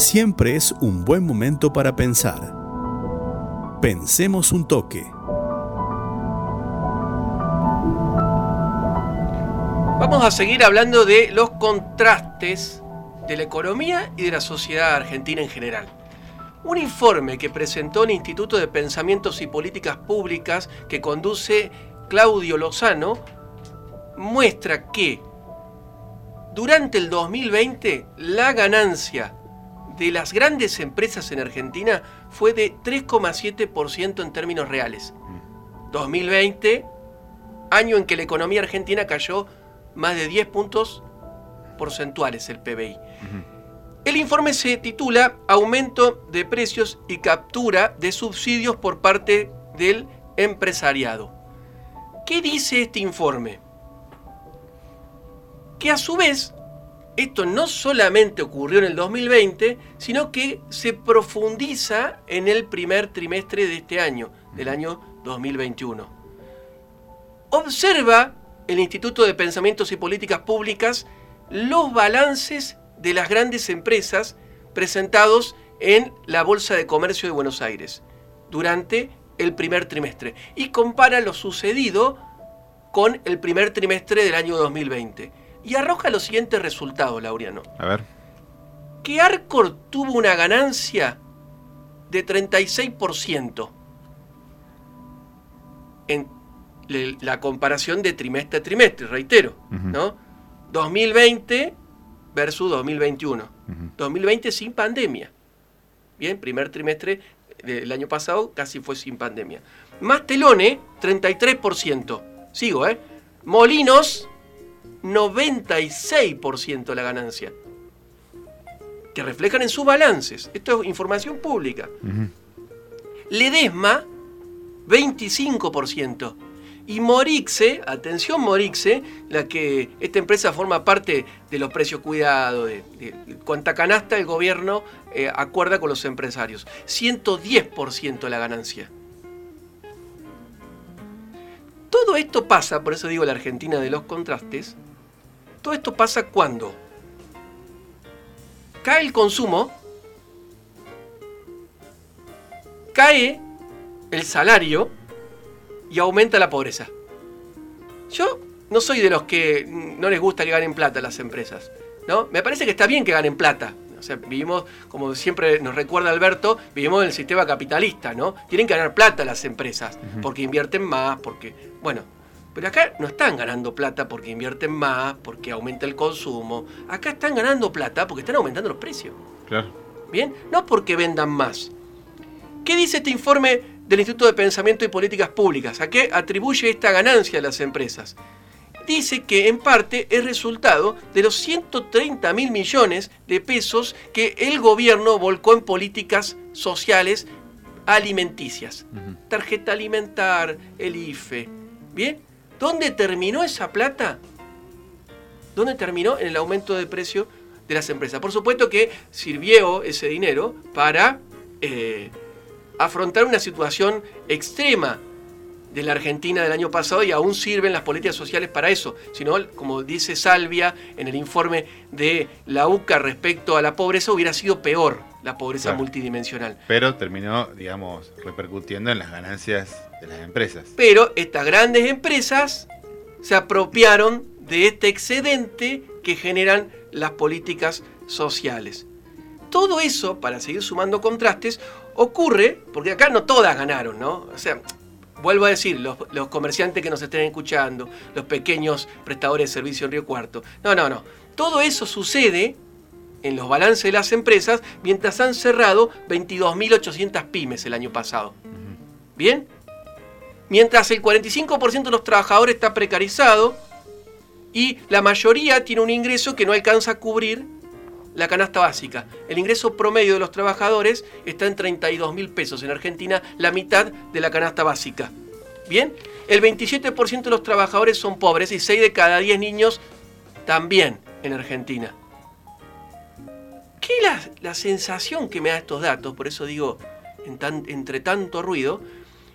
siempre es un buen momento para pensar. Pensemos un toque. Vamos a seguir hablando de los contrastes de la economía y de la sociedad argentina en general. Un informe que presentó el Instituto de Pensamientos y Políticas Públicas que conduce Claudio Lozano muestra que durante el 2020 la ganancia de las grandes empresas en Argentina fue de 3,7% en términos reales. 2020, año en que la economía argentina cayó más de 10 puntos porcentuales el PBI. El informe se titula Aumento de precios y captura de subsidios por parte del empresariado. ¿Qué dice este informe? Que a su vez esto no solamente ocurrió en el 2020, sino que se profundiza en el primer trimestre de este año, del año 2021. Observa el Instituto de Pensamientos y Políticas Públicas los balances de las grandes empresas presentados en la Bolsa de Comercio de Buenos Aires durante el primer trimestre y compara lo sucedido con el primer trimestre del año 2020 y arroja los siguientes resultados, Laureano. A ver. Que Arcor tuvo una ganancia de 36% en la comparación de trimestre a trimestre, reitero, ¿no? 2020 versus 2021. 2020 sin pandemia. Bien, primer trimestre del año pasado casi fue sin pandemia. Mastelone, 33%. Sigo, ¿eh? Molinos, 96% la ganancia. Que reflejan en sus balances. Esto es información pública. Ledesma, 25%. Y Morixe, atención Morixe, la que esta empresa forma parte de los precios cuidados, de, cuánta canasta el gobierno eh, acuerda con los empresarios. 110% la ganancia. Todo esto pasa, por eso digo la Argentina de los contrastes, todo esto pasa cuando cae el consumo, cae el salario y aumenta la pobreza. Yo no soy de los que no les gusta que ganen plata las empresas. ¿no? Me parece que está bien que ganen plata. O sea, vivimos, como siempre nos recuerda Alberto, vivimos en el sistema capitalista, ¿no? Tienen que ganar plata las empresas, porque invierten más, porque. Bueno, pero acá no están ganando plata porque invierten más, porque aumenta el consumo. Acá están ganando plata porque están aumentando los precios. Claro. ¿Bien? No porque vendan más. ¿Qué dice este informe del Instituto de Pensamiento y Políticas Públicas? ¿A qué atribuye esta ganancia a las empresas? Dice que en parte es resultado de los 130 mil millones de pesos que el gobierno volcó en políticas sociales alimenticias. Tarjeta alimentar, el IFE. ¿Bien? ¿Dónde terminó esa plata? ¿Dónde terminó? En el aumento de precio de las empresas. Por supuesto que sirvió ese dinero para eh, afrontar una situación extrema de la Argentina del año pasado y aún sirven las políticas sociales para eso. Si no, como dice Salvia en el informe de la UCA respecto a la pobreza, hubiera sido peor la pobreza multidimensional. Pero terminó, digamos, repercutiendo en las ganancias de las empresas. Pero estas grandes empresas se apropiaron de este excedente que generan las políticas sociales. Todo eso, para seguir sumando contrastes, ocurre, porque acá no todas ganaron, ¿no? O sea, vuelvo a decir, los, los, comerciantes que nos estén escuchando, los pequeños prestadores de servicio en Río Cuarto. No, no, no. Todo eso sucede en los balances de las empresas mientras han cerrado 22.800 pymes el año pasado. ¿Bien? Mientras el 45% de los trabajadores está precarizado y la mayoría tiene un ingreso que no alcanza a cubrir la canasta básica. El ingreso promedio de los trabajadores está en 32 mil pesos. En Argentina, la mitad de la canasta básica. ¿Bien? El 27% de los trabajadores son pobres y 6 de cada 10 niños también en Argentina. ¿Qué es la, sensación que me da estos datos? Por eso digo, entre tanto ruido,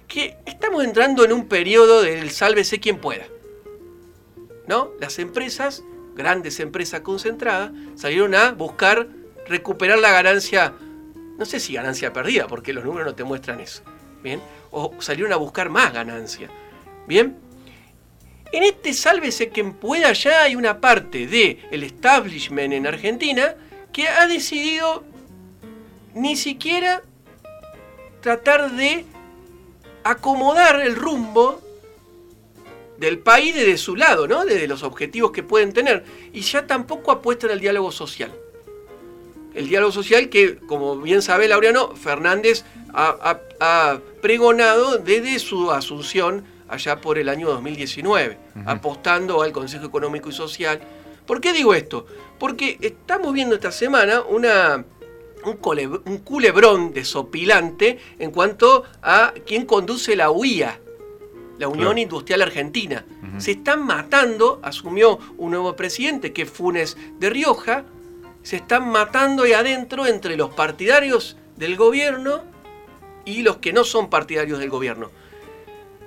que estamos entrando en un periodo del sálvese quien pueda. ¿No? Las empresas, grandes empresas concentradas, salieron a buscar recuperar la ganancia, no sé si ganancia perdida, porque los números no te muestran eso. Bien, o salieron a buscar más ganancia. Bien, en este sálvese quien pueda ya hay una parte del el establishment en Argentina que ha decidido ni siquiera tratar de acomodar el rumbo del país desde su lado, ¿no? Desde los objetivos que pueden tener. Y ya tampoco apuestan al diálogo social. El diálogo social que, como bien sabe Laureano, Fernández ha, pregonado desde su asunción allá por el año 2019, apostando al Consejo Económico y Social. ¿Por qué digo esto? Porque estamos viendo esta semana una, un, culebrón desopilante en cuanto a quién conduce la UIA, la Unión Industrial Argentina. Se están matando, asumió un nuevo presidente que es Funes de Rioja, se están matando ahí adentro entre los partidarios del gobierno y los que no son partidarios del gobierno.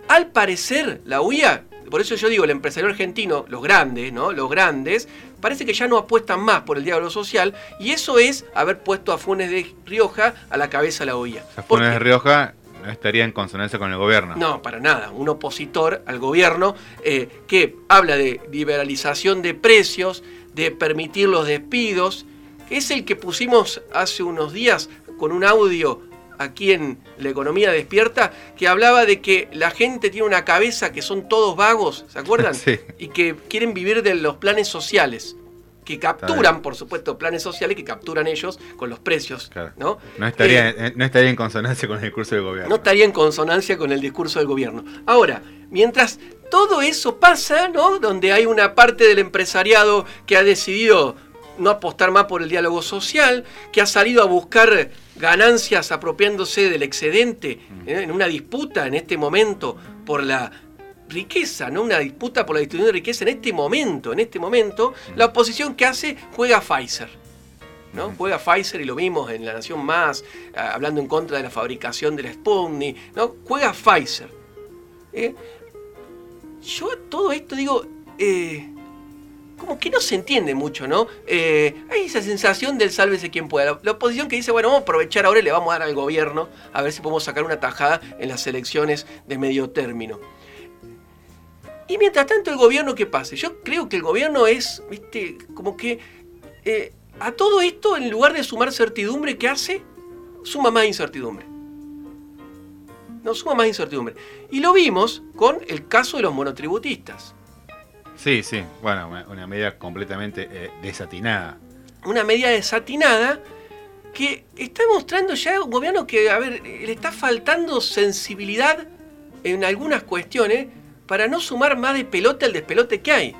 Al parecer, la UIA, por eso yo digo, el empresario argentino, los grandes, ¿no? Los grandes, parece que ya no apuestan más por el diálogo social y eso es haber puesto a Funes de Rioja a la cabeza de la UIA. Funes de Rioja estaría en consonancia con el gobierno. No, para nada. Un opositor al gobierno eh, que habla de liberalización de precios, de permitir los despidos, es el que pusimos hace unos días con un audio aquí en La Economía Despierta, que hablaba de que la gente tiene una cabeza que son todos vagos, ¿se acuerdan? Sí. Y que quieren vivir de los planes sociales que capturan, por supuesto, planes sociales que capturan ellos con los precios. ¿no? No, estaría, eh, no estaría en consonancia con el discurso del gobierno. No estaría en consonancia con el discurso del gobierno. Ahora, mientras todo eso pasa, ¿no? Donde hay una parte del empresariado que ha decidido no apostar más por el diálogo social, que ha salido a buscar ganancias apropiándose del excedente mm. ¿eh? en una disputa en este momento por la riqueza, ¿no? Una disputa por la distribución de riqueza en este momento, en este momento, la oposición que hace juega a Pfizer. ¿no? Juega Pfizer y lo vimos en La Nación Más, hablando en contra de la fabricación de la Sputnik, ¿no? Juega Pfizer. ¿eh? Yo todo esto digo, eh, como que no se entiende mucho, ¿no? Eh, hay esa sensación del sálvese quien pueda. La, oposición que dice, bueno, vamos a aprovechar ahora y le vamos a dar al gobierno a ver si podemos sacar una tajada en las elecciones de medio término. Y mientras tanto, el gobierno, ¿qué pase? Yo creo que el gobierno es, viste, como que eh, a todo esto, en lugar de sumar certidumbre, ¿qué hace? Suma más incertidumbre. No, suma más incertidumbre. Y lo vimos con el caso de los monotributistas. Sí, sí, bueno, una medida completamente eh, desatinada. Una medida desatinada que está mostrando ya un gobierno que, a ver, le está faltando sensibilidad en algunas cuestiones para no sumar más de pelote al despelote que hay.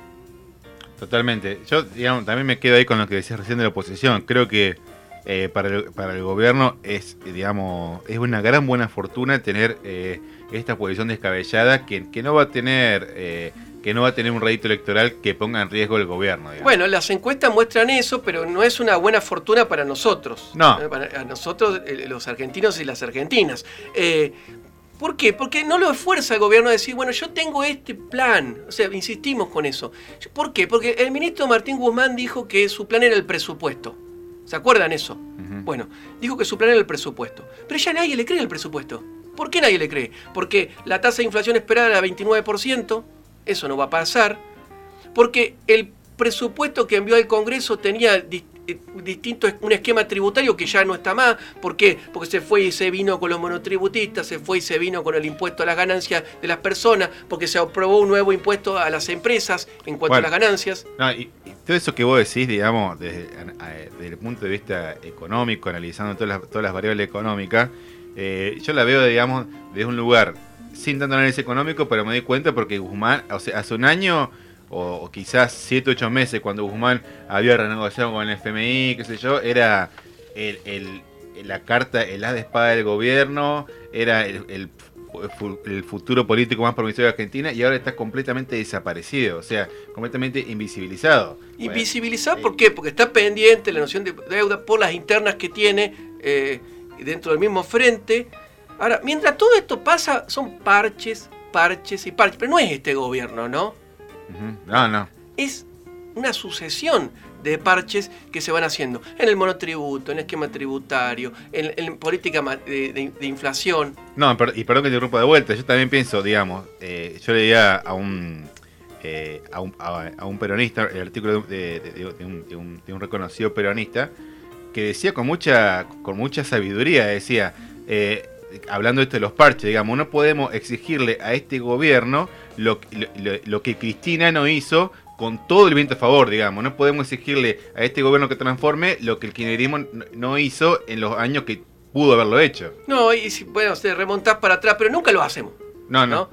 Totalmente. Yo, digamos, también me quedo ahí con lo que decías recién de la oposición. Creo que eh, para, el, para, el, gobierno es, digamos, es una gran buena fortuna tener eh, esta posición descabellada que, que, no va a tener... Eh, que no va a tener un rédito electoral que ponga en riesgo el gobierno. Bueno, las encuestas muestran eso, pero no es una buena fortuna para nosotros. No. Para nosotros, los argentinos y las argentinas. ¿Por qué? Porque no lo esfuerza el gobierno a decir, bueno, yo tengo este plan. O sea, insistimos con eso. ¿Por qué? Porque el ministro Martín Guzmán dijo que su plan era el presupuesto. ¿Se acuerdan eso? Bueno, dijo que su plan era el presupuesto. Pero ya nadie le cree el presupuesto. ¿Por qué nadie le cree? Porque la tasa de inflación esperada era 29%, eso no va a pasar. Porque el presupuesto que envió al Congreso tenía distinto un esquema tributario que ya no está más. ¿Por qué? Porque se fue y se vino con los monotributistas, se fue y se vino con el impuesto a las ganancias de las personas, porque se aprobó un nuevo impuesto a las empresas en cuanto a las ganancias. y, todo eso que vos decís, digamos, desde, el punto de vista económico, analizando todas las, todas las variables económicas, eh, yo la veo, digamos, desde un lugar sin tanto análisis económico, pero me di cuenta porque Guzmán, o sea, hace un año o, quizás 7, 8 meses cuando Guzmán había renegociado con el FMI, qué sé yo, era el, la carta, el as de espada del gobierno, era el, futuro político más promisorio de Argentina y ahora está completamente desaparecido, o sea, completamente invisibilizado. ¿Invisibilizado por qué? Porque está pendiente la noción de deuda por las internas que tiene eh, dentro del mismo frente. Ahora, mientras todo esto pasa, son parches, parches y parches, pero no es este gobierno, ¿no? No, no. Es una sucesión de parches que se van haciendo en el monotributo, en el esquema tributario, en, política de, inflación. No, y perdón que te interrumpa de vuelta, yo también pienso, digamos, eh, yo leía a un, eh, a, un, a, un, peronista, el artículo de, un, un, reconocido peronista, que decía con mucha, con mucha sabiduría, decía, eh, hablando esto de los parches, digamos, no podemos exigirle a este gobierno lo, lo, que Cristina no hizo con todo el viento a favor, digamos. No podemos exigirle a este gobierno que transforme lo que el kirchnerismo no hizo en los años que pudo haberlo hecho. No, y si, bueno, se remontás para atrás, pero nunca lo hacemos. No, no.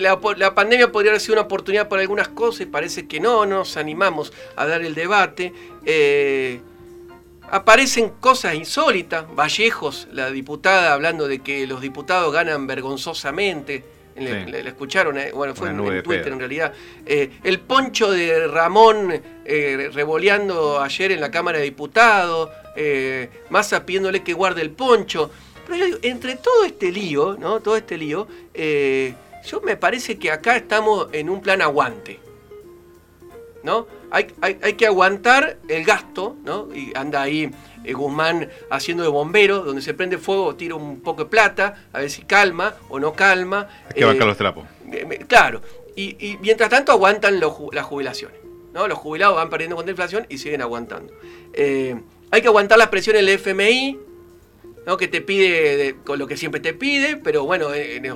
la, la, pandemia podría haber sido una oportunidad para algunas cosas y parece que no, no nos animamos a dar el debate. Eh, aparecen cosas insólitas. Vallejos, la diputada, hablando de que los diputados ganan vergonzosamente. Le, escucharon, eh, bueno, fue en, Twitter en realidad. Eh, el poncho de Ramón eh, revoleando ayer en la Cámara de Diputados, eh, Massa pidiéndole que guarde el poncho. Pero yo digo, entre todo este lío, ¿no? Todo este lío, yo me parece que acá estamos en un plan aguante. ¿No? Hay, que aguantar el gasto, ¿no? Y anda ahí eh, Guzmán haciendo de bombero, donde se prende fuego, tira un poco de plata, a ver si calma o no calma. Hay que bancar eh, los trapos. Eh, claro, y, mientras tanto aguantan las jubilaciones. ¿no? Los jubilados van perdiendo contra la inflación y siguen aguantando. hay que aguantar las presiones del FMI, ¿no? que te pide con lo que siempre te pide, pero bueno,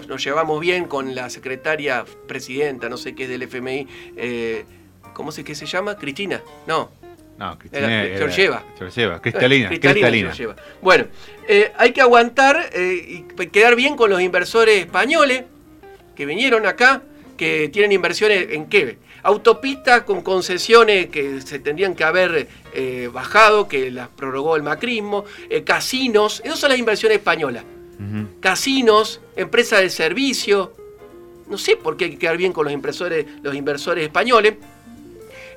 nos, llevamos bien con la secretaria presidenta, no sé qué es del FMI, ¿Cómo sé que se llama? Cristina. No. No, Cristina. Era, Georgieva. Georgieva. Cristalina. Cristalina. Bueno, eh, hay que aguantar eh, y quedar bien con los inversores españoles que vinieron acá, que tienen inversiones en qué? Autopistas con concesiones que se tendrían que haber eh, bajado, que las prorrogó el macrismo, casinos, esas son las inversiones españolas. Casinos, empresas de servicio. No sé por qué hay que quedar bien con los inversores, los inversores españoles.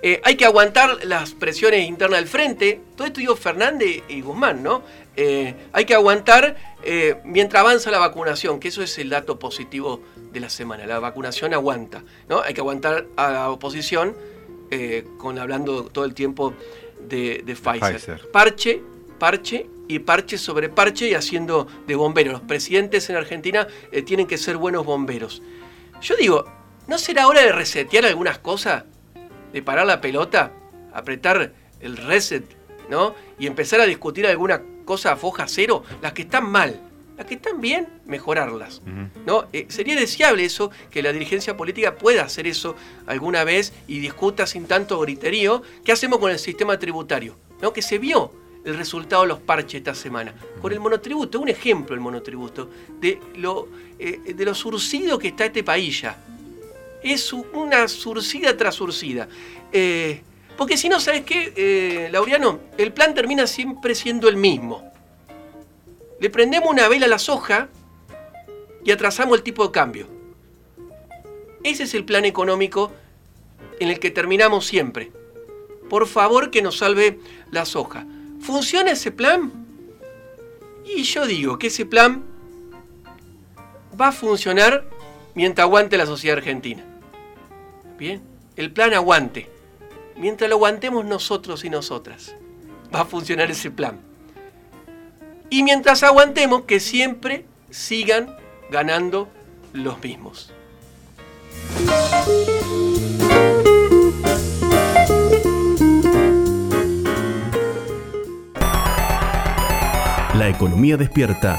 Eh, hay que aguantar las presiones internas del frente. Todo esto digo Fernández y Guzmán, ¿no? Eh, hay que aguantar eh, mientras avanza la vacunación, que eso es el dato positivo de la semana. La vacunación aguanta, ¿no? Hay que aguantar a la oposición con hablando todo el tiempo de, Pfizer. Parche, parche y parche sobre parche y haciendo de bomberos. Los presidentes en Argentina tienen que ser buenos bomberos. Yo digo, ¿no será hora de resetear algunas cosas? De parar la pelota, apretar el reset, ¿no? Y empezar a discutir alguna cosa a foja cero, las que están mal, las que están bien, mejorarlas. ¿no? Eh, sería deseable eso, que la dirigencia política pueda hacer eso alguna vez y discuta sin tanto griterío. ¿Qué hacemos con el sistema tributario? ¿no? Que se vio el resultado de los parches esta semana. Con el monotributo, un ejemplo el monotributo, de lo, eh, de lo surcido que está este país ya es una surcida tras surcida. Eh, porque si no, ¿sabes qué, eh, Laureano? El plan termina siempre siendo el mismo. Le prendemos una vela a la soja y atrasamos el tipo de cambio. Ese es el plan económico en el que terminamos siempre. Por favor que nos salve la soja. ¿Funciona ese plan? Y yo digo que ese plan va a funcionar mientras aguante la sociedad argentina. Bien, el plan aguante. Mientras lo aguantemos nosotros y nosotras, va a funcionar ese plan. Y mientras aguantemos, que siempre sigan ganando los mismos. La economía despierta